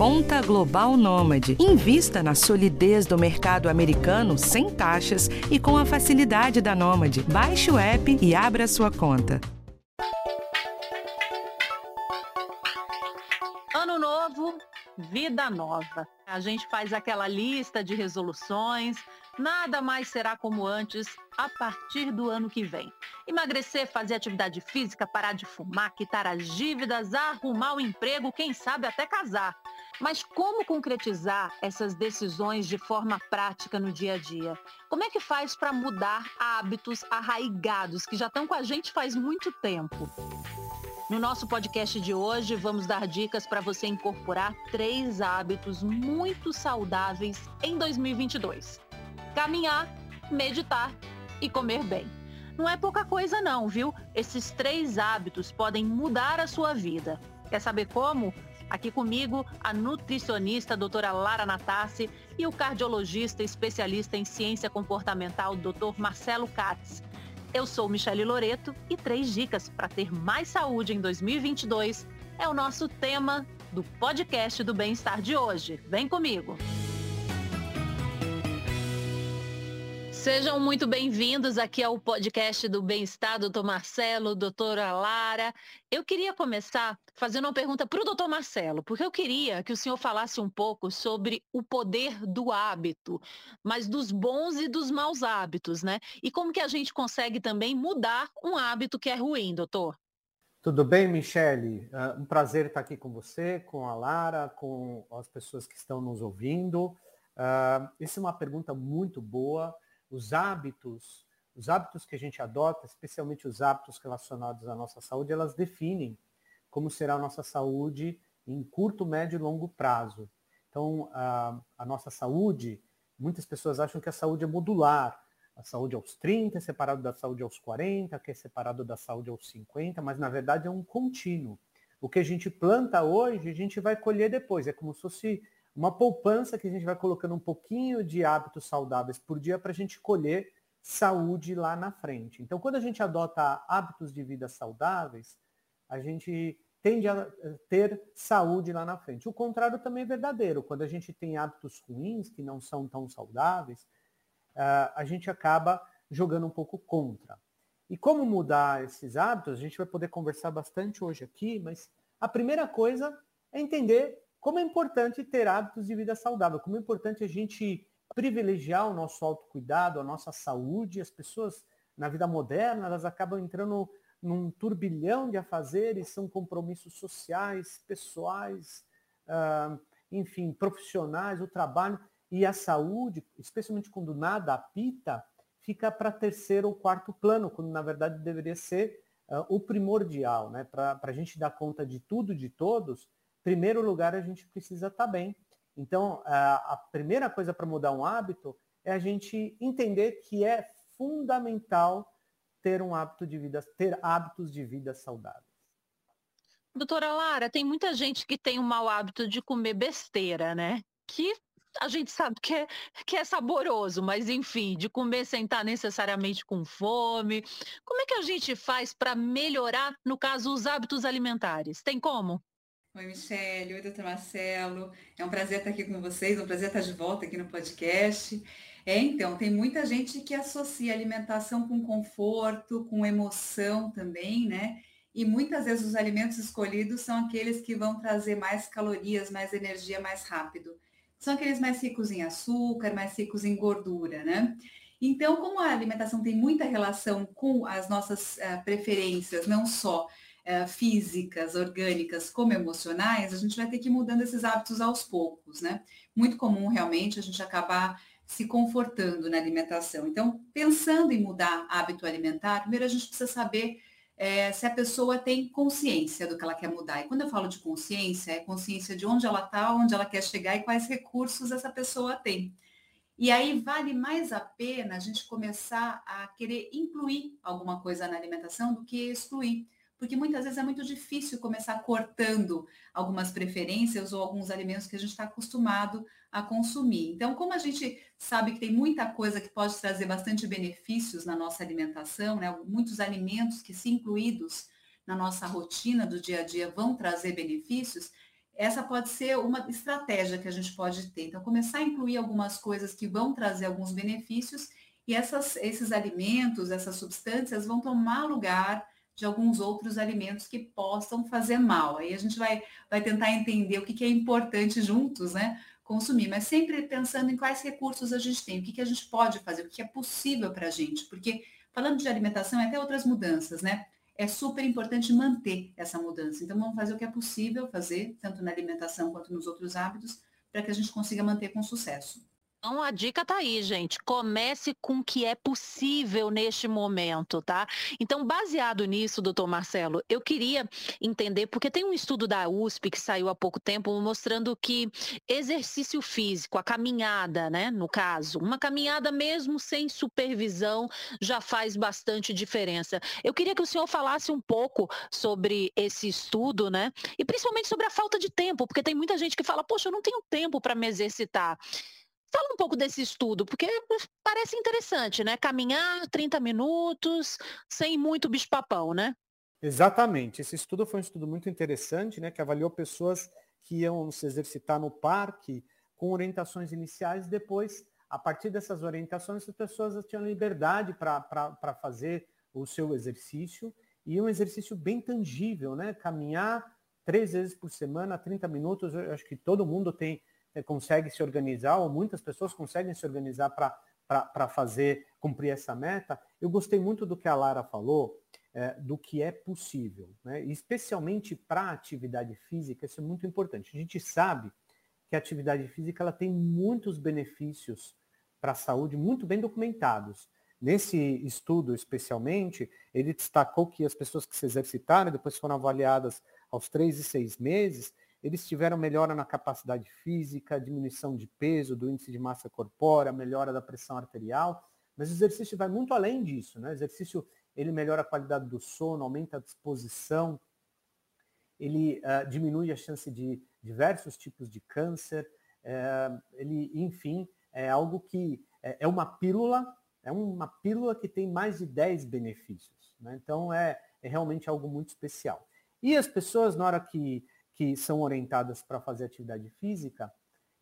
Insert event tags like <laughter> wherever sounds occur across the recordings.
Conta Global Nômade. Invista na solidez do mercado americano sem taxas e com a facilidade da Nômade. Baixe o app e abra sua conta. Ano novo, vida nova. A gente faz aquela lista de resoluções, nada mais será como antes a partir do ano que vem. Emagrecer, fazer atividade física, parar de fumar, quitar as dívidas, arrumar o emprego, quem sabe até casar. Mas como concretizar essas decisões de forma prática no dia a dia? Como é que faz para mudar hábitos arraigados que já estão com a gente faz muito tempo? No nosso podcast de hoje, vamos dar dicas para você incorporar três hábitos muito saudáveis em 2022: caminhar, meditar e comer bem. Não é pouca coisa, não, viu? Esses três hábitos podem mudar a sua vida. Quer saber como? Aqui comigo, a nutricionista doutora Lara Natassi e o cardiologista especialista em ciência comportamental, doutor Marcelo Katz. Eu sou Michele Loreto e três dicas para ter mais saúde em 2022 é o nosso tema do podcast do bem-estar de hoje. Vem comigo! Sejam muito bem-vindos aqui ao podcast do Bem-Estar, doutor Marcelo, doutora Lara. Eu queria começar fazendo uma pergunta para o doutor Marcelo, porque eu queria que o senhor falasse um pouco sobre o poder do hábito, mas dos bons e dos maus hábitos, né? E como que a gente consegue também mudar um hábito que é ruim, doutor? Tudo bem, Michele? Uh, um prazer estar aqui com você, com a Lara, com as pessoas que estão nos ouvindo. Uh, essa é uma pergunta muito boa os hábitos, os hábitos que a gente adota, especialmente os hábitos relacionados à nossa saúde, elas definem como será a nossa saúde em curto, médio e longo prazo. Então, a, a nossa saúde, muitas pessoas acham que a saúde é modular. A saúde aos 30 é separado da saúde aos 40, que é separado da saúde aos 50, mas na verdade é um contínuo. O que a gente planta hoje, a gente vai colher depois. É como se fosse uma poupança que a gente vai colocando um pouquinho de hábitos saudáveis por dia para a gente colher saúde lá na frente. Então, quando a gente adota hábitos de vida saudáveis, a gente tende a eh, ter saúde lá na frente. O contrário também é verdadeiro. Quando a gente tem hábitos ruins, que não são tão saudáveis, eh, a gente acaba jogando um pouco contra. E como mudar esses hábitos, a gente vai poder conversar bastante hoje aqui, mas a primeira coisa é entender como é importante ter hábitos de vida saudável, como é importante a gente privilegiar o nosso autocuidado, a nossa saúde. As pessoas na vida moderna, elas acabam entrando num turbilhão de afazeres, são compromissos sociais, pessoais, uh, enfim, profissionais, o trabalho e a saúde, especialmente quando nada apita, fica para terceiro ou quarto plano, quando na verdade deveria ser uh, o primordial, né? Para a gente dar conta de tudo, de todos, primeiro lugar, a gente precisa estar tá bem. Então, a, primeira coisa para mudar um hábito é a gente entender que é fundamental ter um hábito de vida, ter hábitos de vida saudáveis. Doutora Lara, tem muita gente que tem o mau hábito de comer besteira, né? Que a gente sabe que é, que é saboroso, mas enfim, de comer sem estar necessariamente com fome. Como é que a gente faz para melhorar, no caso, os hábitos alimentares? Tem como? Oi, Michelle. Oi, doutor Marcelo. É um prazer estar aqui com vocês, é um prazer estar de volta aqui no podcast. É, então, tem muita gente que associa alimentação com conforto, com emoção também, né? E muitas vezes os alimentos escolhidos são aqueles que vão trazer mais calorias, mais energia mais rápido. São aqueles mais ricos em açúcar, mais ricos em gordura, né? Então, como a alimentação tem muita relação com as nossas uh, preferências, não só é, físicas, orgânicas, como emocionais, a gente vai ter que ir mudando esses hábitos aos poucos, né? Muito comum realmente a gente acabar se confortando na alimentação. Então, pensando em mudar hábito alimentar, primeiro a gente precisa saber é, se a pessoa tem consciência do que ela quer mudar. E quando eu falo de consciência, é consciência de onde ela está, onde ela quer chegar e quais recursos essa pessoa tem. E aí vale mais a pena a gente começar a querer incluir alguma coisa na alimentação do que excluir porque muitas vezes é muito difícil começar cortando algumas preferências ou alguns alimentos que a gente está acostumado a consumir. Então, como a gente sabe que tem muita coisa que pode trazer bastante benefícios na nossa alimentação, né? muitos alimentos que, se incluídos na nossa rotina do dia a dia, vão trazer benefícios, essa pode ser uma estratégia que a gente pode ter. Então, começar a incluir algumas coisas que vão trazer alguns benefícios e essas, esses alimentos, essas substâncias vão tomar lugar de alguns outros alimentos que possam fazer mal. Aí a gente vai, vai tentar entender o que, que é importante juntos, né? Consumir, mas sempre pensando em quais recursos a gente tem, o que, que a gente pode fazer, o que é possível para a gente. Porque falando de alimentação, é até outras mudanças, né? É super importante manter essa mudança. Então vamos fazer o que é possível fazer, tanto na alimentação quanto nos outros hábitos, para que a gente consiga manter com sucesso. Então a dica tá aí, gente. Comece com o que é possível neste momento, tá? Então, baseado nisso, doutor Marcelo, eu queria entender, porque tem um estudo da USP que saiu há pouco tempo mostrando que exercício físico, a caminhada, né, no caso, uma caminhada mesmo sem supervisão já faz bastante diferença. Eu queria que o senhor falasse um pouco sobre esse estudo, né? E principalmente sobre a falta de tempo, porque tem muita gente que fala, poxa, eu não tenho tempo para me exercitar. Fala um pouco desse estudo, porque parece interessante, né? Caminhar 30 minutos, sem muito bicho-papão, né? Exatamente. Esse estudo foi um estudo muito interessante, né? Que avaliou pessoas que iam se exercitar no parque com orientações iniciais depois, a partir dessas orientações, as pessoas tinham liberdade para fazer o seu exercício e um exercício bem tangível, né? Caminhar três vezes por semana, 30 minutos, eu acho que todo mundo tem consegue se organizar, ou muitas pessoas conseguem se organizar para fazer, cumprir essa meta. Eu gostei muito do que a Lara falou, é, do que é possível, né? especialmente para a atividade física, isso é muito importante. A gente sabe que a atividade física ela tem muitos benefícios para a saúde, muito bem documentados. Nesse estudo, especialmente, ele destacou que as pessoas que se exercitaram, depois foram avaliadas aos três e seis meses, eles tiveram melhora na capacidade física, diminuição de peso, do índice de massa corpórea, melhora da pressão arterial, mas o exercício vai muito além disso, né? O exercício ele melhora a qualidade do sono, aumenta a disposição, ele uh, diminui a chance de diversos tipos de câncer, uh, ele, enfim, é algo que é, é, uma pílula, é uma pílula que tem mais de 10 benefícios. Né? Então é, é realmente algo muito especial. E as pessoas, na hora que que são orientadas para fazer atividade física,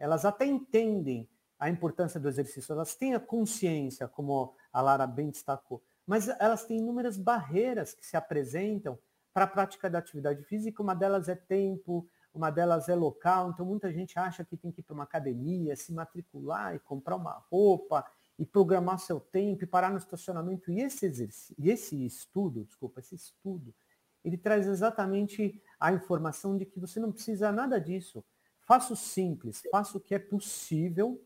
elas até entendem a importância do exercício, elas têm a consciência, como a Lara bem destacou, mas elas têm inúmeras barreiras que se apresentam para a prática da atividade física, uma delas é tempo, uma delas é local, então muita gente acha que tem que ir para uma academia, se matricular e comprar uma roupa e programar seu tempo e parar no estacionamento. E esse, exercício, e esse estudo, desculpa, esse estudo, ele traz exatamente a informação de que você não precisa nada disso. Faça o simples, faça o que é possível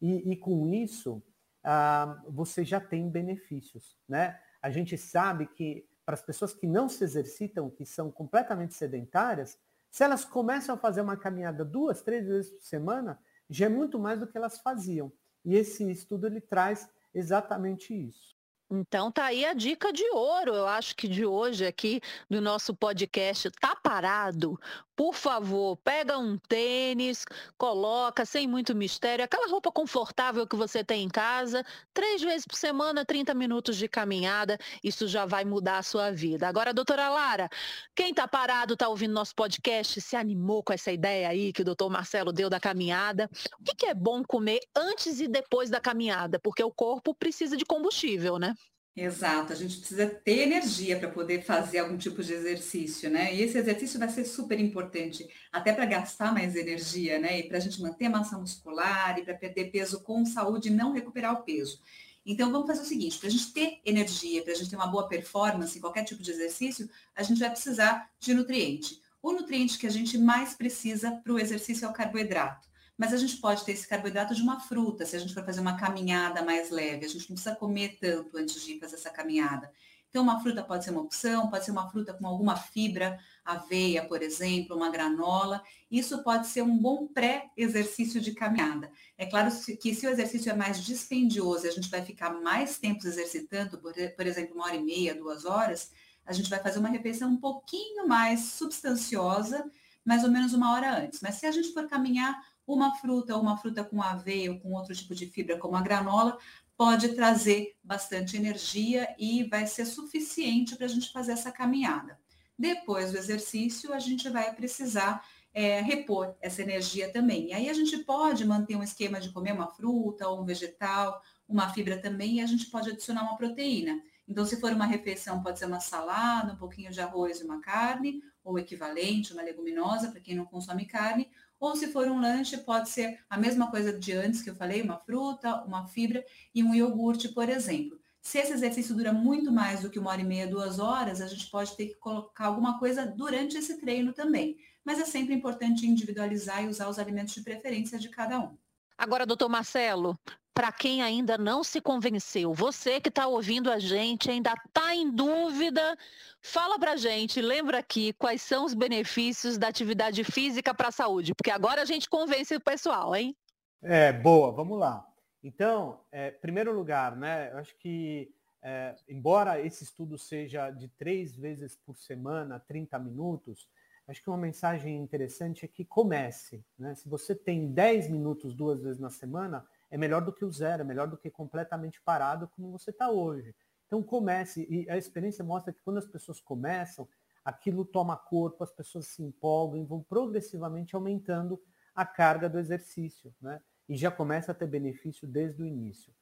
e, e com isso ah, você já tem benefícios. Né? A gente sabe que para as pessoas que não se exercitam, que são completamente sedentárias, se elas começam a fazer uma caminhada duas, três vezes por semana, já é muito mais do que elas faziam. E esse estudo ele traz exatamente isso. Então tá aí a dica de ouro, eu acho que de hoje aqui do nosso podcast tá parado. Por favor, pega um tênis, coloca sem muito mistério, aquela roupa confortável que você tem em casa, três vezes por semana, 30 minutos de caminhada, isso já vai mudar a sua vida. Agora, doutora Lara, quem tá parado, tá ouvindo nosso podcast, se animou com essa ideia aí que o doutor Marcelo deu da caminhada. O que, que é bom comer antes e depois da caminhada? Porque o corpo precisa de combustível, né? Exato, a gente precisa ter energia para poder fazer algum tipo de exercício, né? E esse exercício vai ser super importante, até para gastar mais energia, né? E para a gente manter a massa muscular e para perder peso com saúde e não recuperar o peso. Então vamos fazer o seguinte, para a gente ter energia, para a gente ter uma boa performance em qualquer tipo de exercício, a gente vai precisar de nutriente. O nutriente que a gente mais precisa para o exercício é o carboidrato mas a gente pode ter esse carboidrato de uma fruta, se a gente for fazer uma caminhada mais leve. A gente não precisa comer tanto antes de fazer essa caminhada. Então, uma fruta pode ser uma opção, pode ser uma fruta com alguma fibra, aveia, por exemplo, uma granola. Isso pode ser um bom pré-exercício de caminhada. É claro que se o exercício é mais dispendioso a gente vai ficar mais tempo exercitando, por exemplo, uma hora e meia, duas horas, a gente vai fazer uma refeição um pouquinho mais substanciosa, mais ou menos uma hora antes. Mas se a gente for caminhar uma fruta, uma fruta com aveia ou com outro tipo de fibra, como a granola, pode trazer bastante energia e vai ser suficiente para a gente fazer essa caminhada. Depois do exercício, a gente vai precisar é, repor essa energia também. E aí a gente pode manter um esquema de comer uma fruta ou um vegetal, uma fibra também, e a gente pode adicionar uma proteína. Então, se for uma refeição, pode ser uma salada, um pouquinho de arroz e uma carne, ou equivalente, uma leguminosa, para quem não consome carne. Ou se for um lanche, pode ser a mesma coisa de antes que eu falei, uma fruta, uma fibra e um iogurte, por exemplo. Se esse exercício dura muito mais do que uma hora e meia, duas horas, a gente pode ter que colocar alguma coisa durante esse treino também. Mas é sempre importante individualizar e usar os alimentos de preferência de cada um. Agora, doutor Marcelo, para quem ainda não se convenceu, você que está ouvindo a gente, ainda está em dúvida, fala para a gente, lembra aqui quais são os benefícios da atividade física para a saúde, porque agora a gente convence o pessoal, hein? É, boa, vamos lá. Então, é, primeiro lugar, né, eu acho que, é, embora esse estudo seja de três vezes por semana, 30 minutos, acho que uma mensagem interessante é que comece. Né? Se você tem 10 minutos duas vezes na semana, é melhor do que o zero, é melhor do que completamente parado como você está hoje. Então comece, e a experiência mostra que quando as pessoas começam, aquilo toma corpo, as pessoas se empolgam e vão progressivamente aumentando a carga do exercício. Né? e já começa a ter benefício desde o início.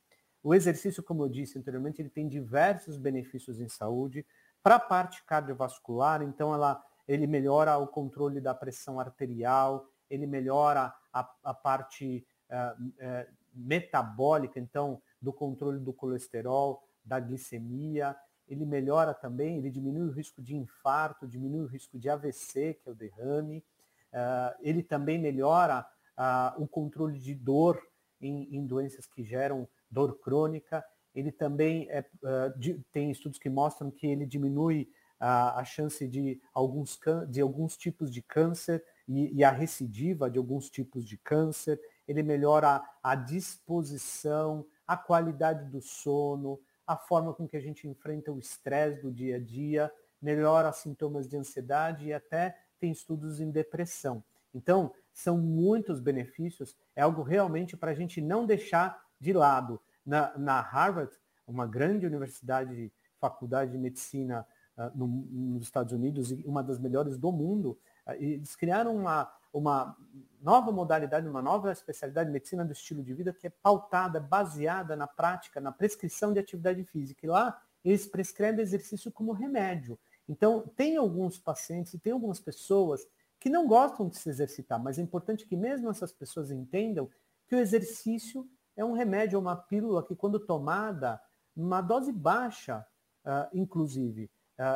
O exercício, como eu disse anteriormente, ele tem diversos benefícios em saúde. Para a parte cardiovascular, então ela, ele melhora o controle da pressão arterial, ele melhora a, a parte uh, uh, metabólica, então, do controle do colesterol, da glicemia, ele melhora também, ele diminui o risco de infarto, diminui o risco de AVC, que é o derrame, uh, ele também melhora o controle de dor em, em, doenças que geram dor crônica. Ele também é, de, tem estudos que mostram que ele diminui a chance de alguns, de alguns tipos de câncer e, e, a recidiva de alguns tipos de câncer. Ele melhora a, a disposição, a qualidade do sono, a forma com que a gente enfrenta o estresse do dia a dia, melhora sintomas de ansiedade e até tem estudos em depressão. Então, são muitos benefícios, é algo realmente para a gente não deixar de lado. Na, na, Harvard, uma grande universidade, faculdade de medicina uh, no, nos Estados Unidos e uma das melhores do mundo, uh, eles criaram uma, uma nova modalidade, uma nova especialidade de medicina do estilo de vida que é pautada, baseada na prática, na prescrição de atividade física. E lá eles prescrevem exercício como remédio. Então, tem alguns pacientes e tem algumas pessoas que não gostam de se exercitar, mas é importante que mesmo essas pessoas entendam que o exercício é um remédio, é uma pílula que quando tomada, numa dose baixa, uh, inclusive,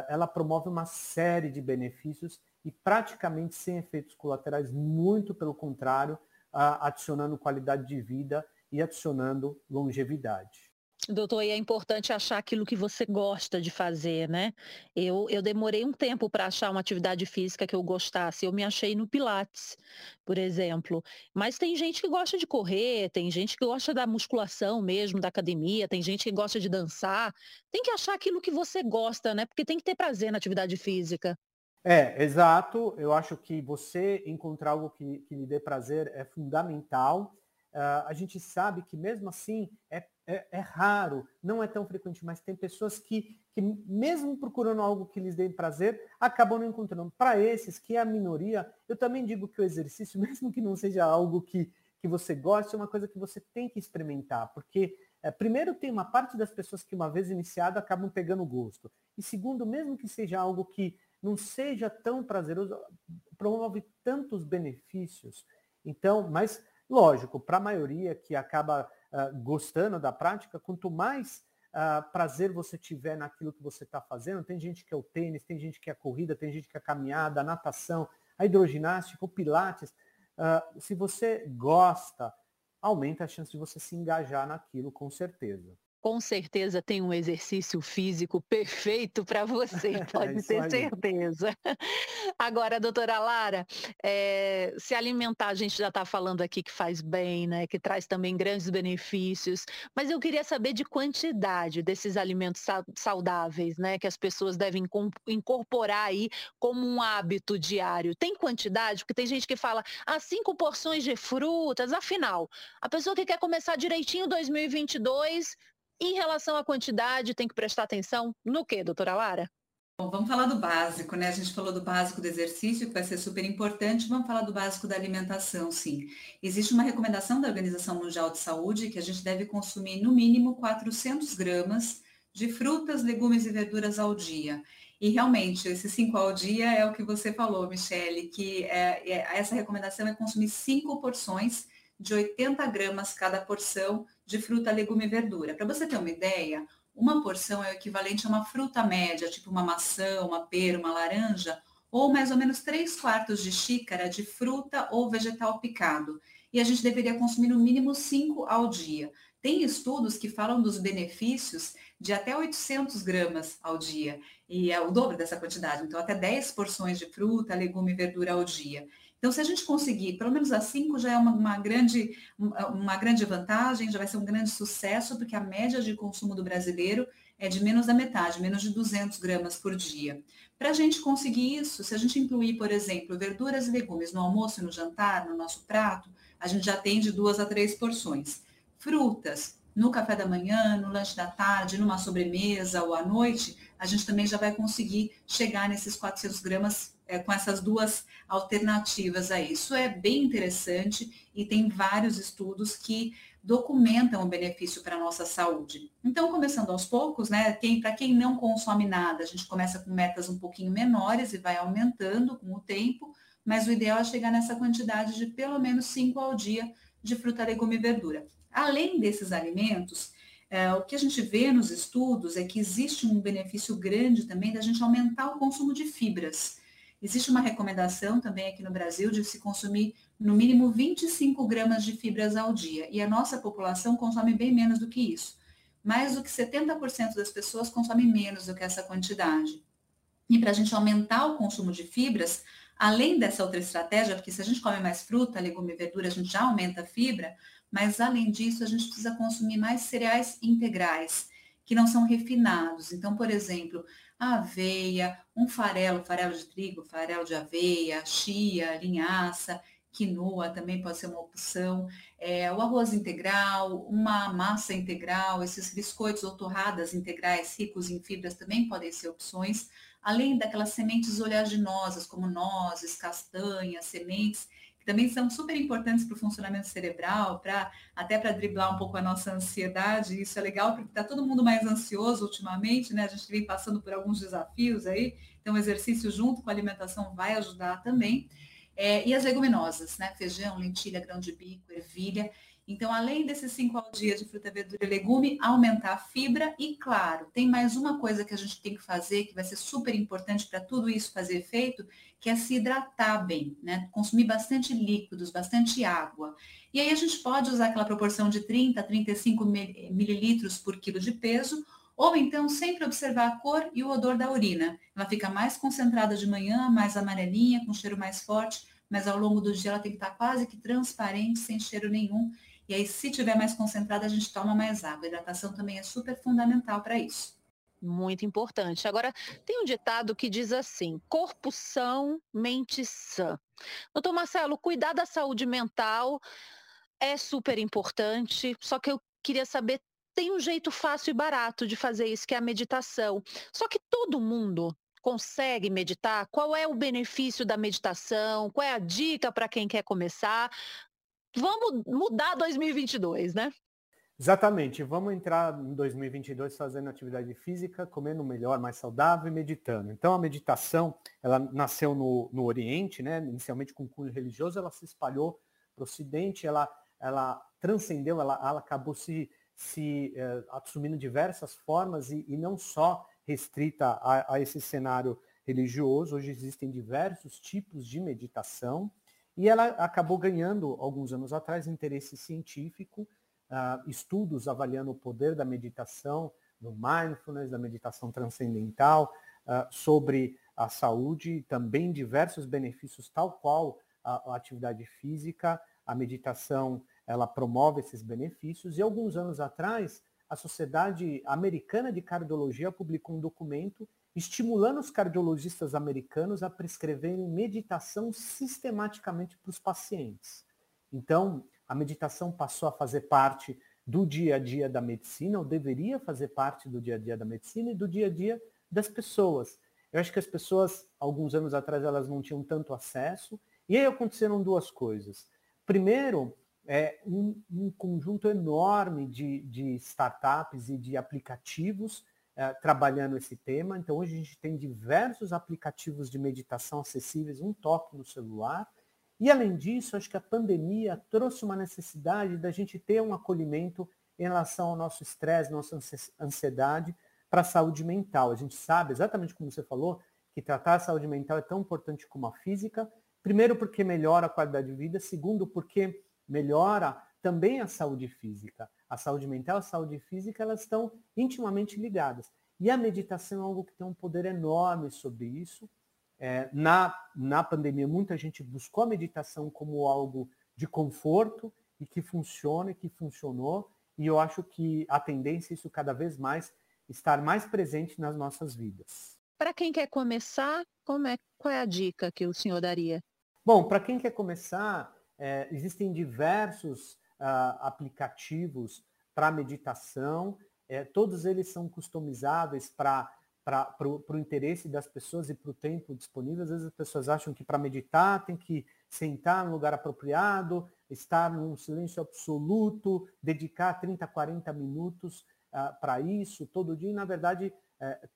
ela promove uma série de benefícios e praticamente sem efeitos colaterais, muito pelo contrário, uh, adicionando qualidade de vida e adicionando longevidade. Doutor, e é importante achar aquilo que você gosta de fazer, né? Eu, eu demorei um tempo para achar uma atividade física que eu gostasse. Eu me achei no Pilates, por exemplo. Mas tem gente que gosta de correr, tem gente que gosta da musculação mesmo, da academia, tem gente que gosta de dançar. Tem que achar aquilo que você gosta, né? Porque tem que ter prazer na atividade física. É, exato. Eu acho que você encontrar algo que, que lhe dê prazer é fundamental. Uh, a gente sabe que mesmo assim é é, é, raro, não é tão frequente, mas tem pessoas que, que, mesmo procurando algo que lhes dê prazer, acabam não encontrando. Para esses, que é a minoria, eu também digo que o exercício, <laughs> mesmo que não seja algo que, que você goste, é uma coisa que você tem que experimentar, porque é, primeiro tem uma parte das pessoas que uma vez iniciado acabam pegando gosto. E segundo, mesmo que seja algo que não seja tão prazeroso, promove tantos benefícios. Então, mas lógico, para a maioria que acaba uh, gostando da prática, quanto mais uh, prazer você tiver naquilo que você está fazendo, tem gente que é o tênis, tem gente que é a corrida, tem gente que é a caminhada, a natação, a hidroginástica, o pilates. Uh, se você gosta, aumenta a chance de você se engajar naquilo, com certeza com certeza tem um exercício físico perfeito para você, <laughs> é pode é ter certeza. Agora, doutora Lara, é, se alimentar, a gente já está falando aqui que faz bem, né? Que traz também grandes benefícios, mas eu queria saber de quantidade desses alimentos saudáveis, né? Que as pessoas devem incorporar aí como um hábito diário. Tem quantidade? Porque tem gente que fala, ah, cinco porções de frutas, afinal, a pessoa que quer começar direitinho 2022 em relação à quantidade, tem que prestar atenção no que, doutora Lara? Bom, vamos falar do básico, né? A gente falou do básico do exercício, que vai ser super importante. Vamos falar do básico da alimentação, sim. Existe uma recomendação da Organização Mundial de Saúde que a gente deve consumir no mínimo 400 gramas de frutas, legumes e verduras ao dia. E realmente, esse 5 ao dia é o que você falou, Michele, que é, é, essa recomendação é consumir cinco porções de 80 gramas cada porção de fruta, legume e verdura. Para você ter uma ideia, uma porção é o equivalente a uma fruta média, tipo uma maçã, uma pera, uma laranja, ou mais ou menos 3 quartos de xícara de fruta ou vegetal picado. E a gente deveria consumir no mínimo 5 ao dia. Tem estudos que falam dos benefícios de até 800 gramas ao dia, e é o dobro dessa quantidade, então até 10 porções de fruta, legume e verdura ao dia. Então, se a gente conseguir, pelo menos a 5 já é uma, uma, grande, uma grande vantagem, já vai ser um grande sucesso, porque a média de consumo do brasileiro é de menos da metade, menos de 200 gramas por dia. Para a gente conseguir isso, se a gente incluir, por exemplo, verduras e legumes no almoço e no jantar, no nosso prato, a gente já tem de duas a três porções. Frutas, no café da manhã, no lanche da tarde, numa sobremesa ou à noite, a gente também já vai conseguir chegar nesses 400 gramas é, com essas duas alternativas aí. Isso é bem interessante e tem vários estudos que documentam o benefício para a nossa saúde. Então, começando aos poucos, né? Quem, para quem não consome nada, a gente começa com metas um pouquinho menores e vai aumentando com o tempo, mas o ideal é chegar nessa quantidade de pelo menos 5 ao dia de fruta, legume e verdura. Além desses alimentos, é, o que a gente vê nos estudos é que existe um benefício grande também da gente aumentar o consumo de fibras. Existe uma recomendação também aqui no Brasil de se consumir no mínimo 25 gramas de fibras ao dia. E a nossa população consome bem menos do que isso. Mais do que 70% das pessoas consomem menos do que essa quantidade. E para a gente aumentar o consumo de fibras, além dessa outra estratégia, porque se a gente come mais fruta, legume e verdura, a gente já aumenta a fibra, mas além disso, a gente precisa consumir mais cereais integrais, que não são refinados. Então, por exemplo, aveia, um farelo, farelo de trigo, farelo de aveia, chia, linhaça, quinoa também pode ser uma opção, é, o arroz integral, uma massa integral, esses biscoitos ou torradas integrais ricos em fibras também podem ser opções, além daquelas sementes oleaginosas, como nozes, castanhas, sementes, que também são super importantes para o funcionamento cerebral, para até para driblar um pouco a nossa ansiedade. Isso é legal porque está todo mundo mais ansioso ultimamente, né? A gente vem passando por alguns desafios aí, então o exercício junto com a alimentação vai ajudar também. É, e as leguminosas, né? Feijão, lentilha, grão de bico, ervilha. Então, além desses cinco ao dia de fruta, verdura e legume, aumentar a fibra e, claro, tem mais uma coisa que a gente tem que fazer, que vai ser super importante para tudo isso fazer efeito, que é se hidratar bem, né? Consumir bastante líquidos, bastante água. E aí a gente pode usar aquela proporção de 30 a 35 mililitros por quilo de peso, ou então sempre observar a cor e o odor da urina. Ela fica mais concentrada de manhã, mais amarelinha, com cheiro mais forte, mas ao longo do dia ela tem que estar quase que transparente, sem cheiro nenhum. E aí, se tiver mais concentrada, a gente toma mais água. A hidratação também é super fundamental para isso. Muito importante. Agora, tem um ditado que diz assim: corpo são, mente sã. Doutor Marcelo, cuidar da saúde mental é super importante, só que eu queria saber tem um jeito fácil e barato de fazer isso, que é a meditação. Só que todo mundo consegue meditar? Qual é o benefício da meditação? Qual é a dica para quem quer começar? Vamos mudar 2022, né? Exatamente. Vamos entrar em 2022 fazendo atividade física, comendo melhor, mais saudável e meditando. Então, a meditação, ela nasceu no, no Oriente, né? inicialmente com cunho religioso, ela se espalhou para o Ocidente, ela, ela transcendeu, ela, ela acabou se, se eh, assumindo diversas formas e, e não só restrita a, a esse cenário religioso. Hoje existem diversos tipos de meditação e ela acabou ganhando, alguns anos atrás, interesse científico, uh, estudos avaliando o poder da meditação, do mindfulness, da meditação transcendental, uh, sobre a saúde, também diversos benefícios, tal qual a, a atividade física, a meditação, ela promove esses benefícios. E alguns anos atrás, a Sociedade Americana de Cardiologia publicou um documento estimulando os cardiologistas americanos a prescreverem meditação sistematicamente para os pacientes. Então, a meditação passou a fazer parte do dia a dia da medicina, ou deveria fazer parte do dia a dia da medicina e do dia a dia das pessoas. Eu acho que as pessoas, alguns anos atrás, elas não tinham tanto acesso. E aí aconteceram duas coisas. Primeiro, é um, um conjunto enorme de, de, startups e de aplicativos é, trabalhando esse tema. Então, hoje a gente tem diversos aplicativos de meditação acessíveis, um toque no celular. E, além disso, acho que a pandemia trouxe uma necessidade da gente ter um acolhimento em relação ao nosso estresse, nossa ansiedade para a saúde mental. A gente sabe, exatamente como você falou, que tratar a saúde mental é tão importante como a física. Primeiro, porque melhora a qualidade de vida. Segundo, porque melhora também a saúde física. A saúde mental a saúde física, elas estão intimamente ligadas. E a meditação é algo que tem um poder enorme sobre isso. É, na, na pandemia, muita gente buscou a meditação como algo de conforto e que funciona e que funcionou. E eu acho que a tendência é isso cada vez mais estar mais presente nas nossas vidas. Para quem quer começar, como é, qual é a dica que o senhor daria? Bom, para quem quer começar, é, existem diversos uh, aplicativos para meditação, é, todos eles são customizáveis para o interesse das pessoas e para o tempo disponível. Às vezes as pessoas acham que para meditar tem que sentar no lugar apropriado, estar num silêncio absoluto, dedicar 30, 40 minutos uh, para isso todo dia. E, na verdade, é,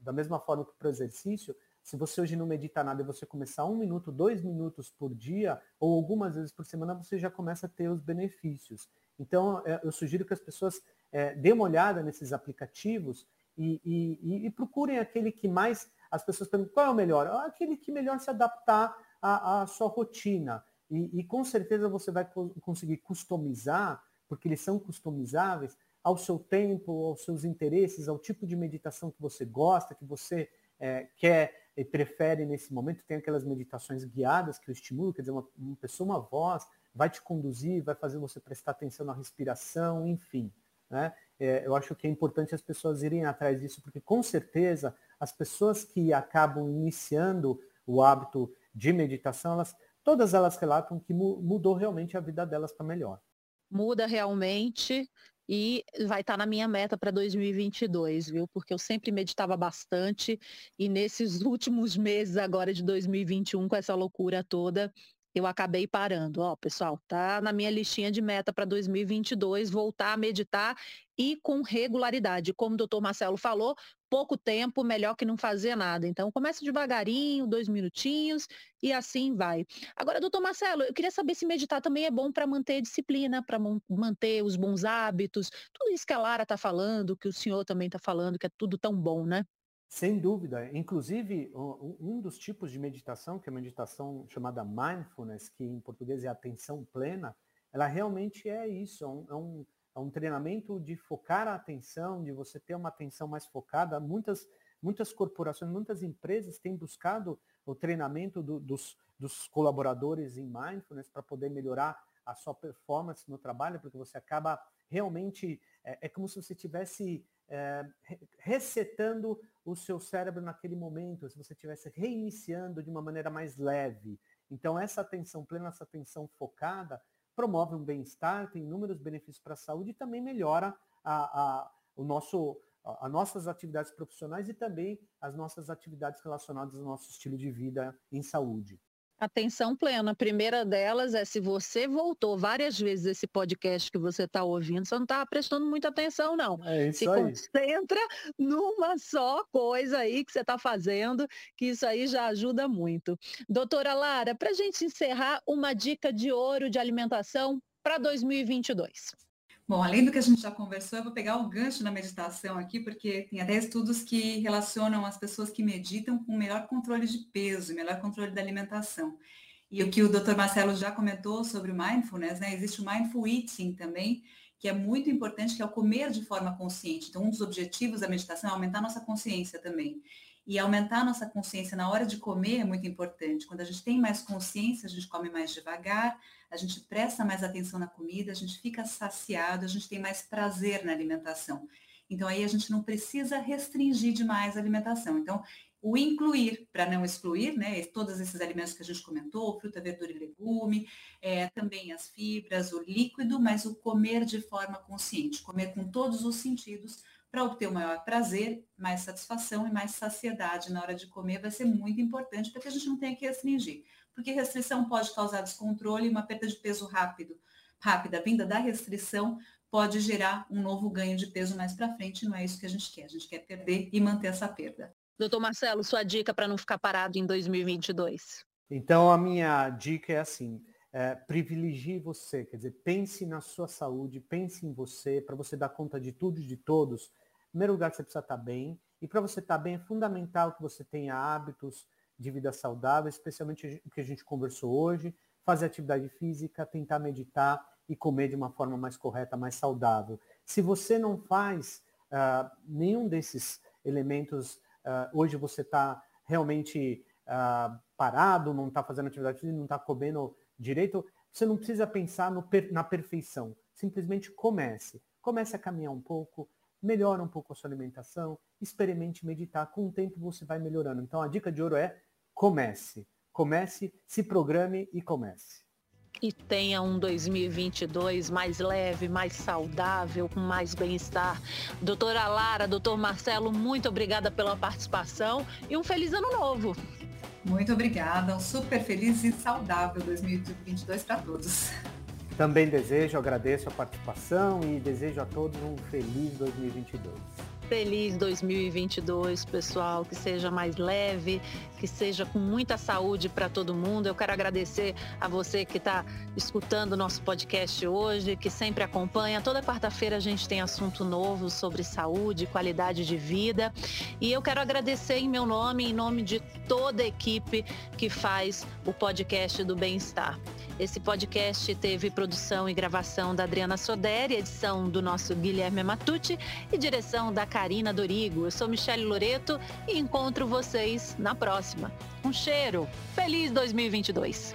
da mesma forma que para o exercício, se você hoje não medita nada e você começar um minuto, dois minutos por dia, ou algumas vezes por semana, você já começa a ter os benefícios. Então, é, eu sugiro que as pessoas é, dêem uma olhada nesses aplicativos e, e, e, procurem aquele que mais as pessoas perguntam qual é o melhor? Ah, aquele que melhor se adaptar à, à sua rotina. E, e, com certeza você vai conseguir customizar, porque eles são customizáveis, ao seu tempo, aos seus interesses, ao tipo de meditação que você gosta, que você é, quer e prefere nesse momento, tem aquelas meditações guiadas que eu estimulo, quer dizer, uma, uma pessoa, uma voz, vai te conduzir, vai fazer você prestar atenção na respiração, enfim. Né? É, eu acho que é importante as pessoas irem atrás disso, porque com certeza as pessoas que acabam iniciando o hábito de meditação, elas, todas elas relatam que mu mudou realmente a vida delas para melhor. Muda realmente, e vai estar tá na minha meta para 2022, viu? Porque eu sempre meditava bastante e nesses últimos meses agora de 2021 com essa loucura toda, eu acabei parando. Ó, pessoal, tá na minha listinha de meta para 2022 voltar a meditar e com regularidade. Como o doutor Marcelo falou, pouco tempo, melhor que não fazer nada. Então, começa devagarinho, dois minutinhos e assim vai. Agora, doutor Marcelo, eu queria saber se meditar também é bom para manter disciplina, para manter os bons hábitos, tudo isso que a Lara está falando, que o senhor também está falando, que é tudo tão bom, né? Sem dúvida. Inclusive, um dos tipos de meditação, que é a meditação chamada mindfulness, que em português é atenção plena, ela realmente é isso, é um, é um, é um treinamento de focar a atenção, de você ter uma atenção mais focada. Muitas, muitas corporações, muitas empresas têm buscado o treinamento do, dos, dos colaboradores em mindfulness para poder melhorar a sua performance no trabalho, porque você acaba realmente, é, é como se você tivesse é, resetando o seu cérebro naquele momento, se você estivesse reiniciando de uma maneira mais leve. Então, essa atenção plena, essa atenção focada, promove um bem-estar, tem inúmeros benefícios para a saúde e também melhora a, a, o nosso, a, as nossas atividades profissionais e também as nossas atividades relacionadas ao nosso estilo de vida em saúde. Atenção plena. A primeira delas é se você voltou várias vezes esse podcast que você está ouvindo, você não está prestando muita atenção, não. É isso se aí. concentra numa só coisa aí que você está fazendo, que isso aí já ajuda muito. Doutora Lara, para a gente encerrar, uma dica de ouro de alimentação para 2022. Bom, além do que a gente já conversou, eu vou pegar o gancho na meditação aqui, porque tem até estudos que relacionam as pessoas que meditam com melhor controle de peso, melhor controle da alimentação. E o que o Dr. Marcelo já comentou sobre o mindfulness, né? Existe o mindful eating também, que é muito importante, que é o comer de forma consciente. Então, um dos objetivos da meditação é aumentar a nossa consciência também. E aumentar a nossa consciência na hora de comer é muito importante. Quando a gente tem mais consciência, a gente come mais devagar, a gente presta mais atenção na comida, a gente fica saciado, a gente tem mais prazer na alimentação. Então aí a gente não precisa restringir demais a alimentação. Então, o incluir, para não excluir, né, todos esses alimentos que a gente comentou, fruta, verdura e legume, é, também as fibras, o líquido, mas o comer de forma consciente, comer com todos os sentidos, para obter o maior prazer, mais satisfação e mais saciedade na hora de comer vai ser muito importante para que a gente não tenha que restringir. Porque restrição pode causar descontrole e uma perda de peso rápido, rápida vinda da restrição pode gerar um novo ganho de peso mais para frente, não é isso que a gente quer. A gente quer perder e manter essa perda. Doutor Marcelo, sua dica para não ficar parado em 2022? Então, a minha dica é assim, é, privilegie você, quer dizer, pense na sua saúde, pense em você, para você dar conta de tudo e de todos. Em primeiro lugar, você precisa estar bem, e para você estar bem é fundamental que você tenha hábitos de vida saudável, especialmente o que a gente conversou hoje, fazer atividade física, tentar meditar e comer de uma forma mais correta, mais saudável. Se você não faz uh, nenhum desses elementos, uh, hoje você está realmente uh, parado, não está fazendo atividade física, não está comendo direito, você não precisa pensar no, na perfeição. Simplesmente comece. Comece a caminhar um pouco, melhora um pouco a sua alimentação, experimente meditar. Com o tempo você vai melhorando. Então a dica de ouro é comece. Comece, se programe e comece e tenha um 2022 mais leve, mais saudável, com mais bem-estar. Doutora Lara, doutor Marcelo, muito obrigada pela participação e um feliz ano novo. Muito obrigada, um super feliz e saudável 2022 para todos. Também desejo, agradeço a participação e desejo a todos um feliz 2022. Feliz 2022, pessoal, que seja mais leve, que seja com muita saúde para todo mundo. Eu quero agradecer a você que está escutando o nosso podcast hoje, que sempre acompanha. Toda quarta-feira a gente tem assunto novo sobre saúde, qualidade de vida. E eu quero agradecer em meu nome, em nome de toda a equipe que faz o podcast do Bem-Estar. Esse podcast teve produção e gravação da Adriana Soderi, edição do nosso Guilherme Matucci e direção da Karina Dorigo. Eu sou Michele Loreto e encontro vocês na próxima. Um cheiro. Feliz 2022.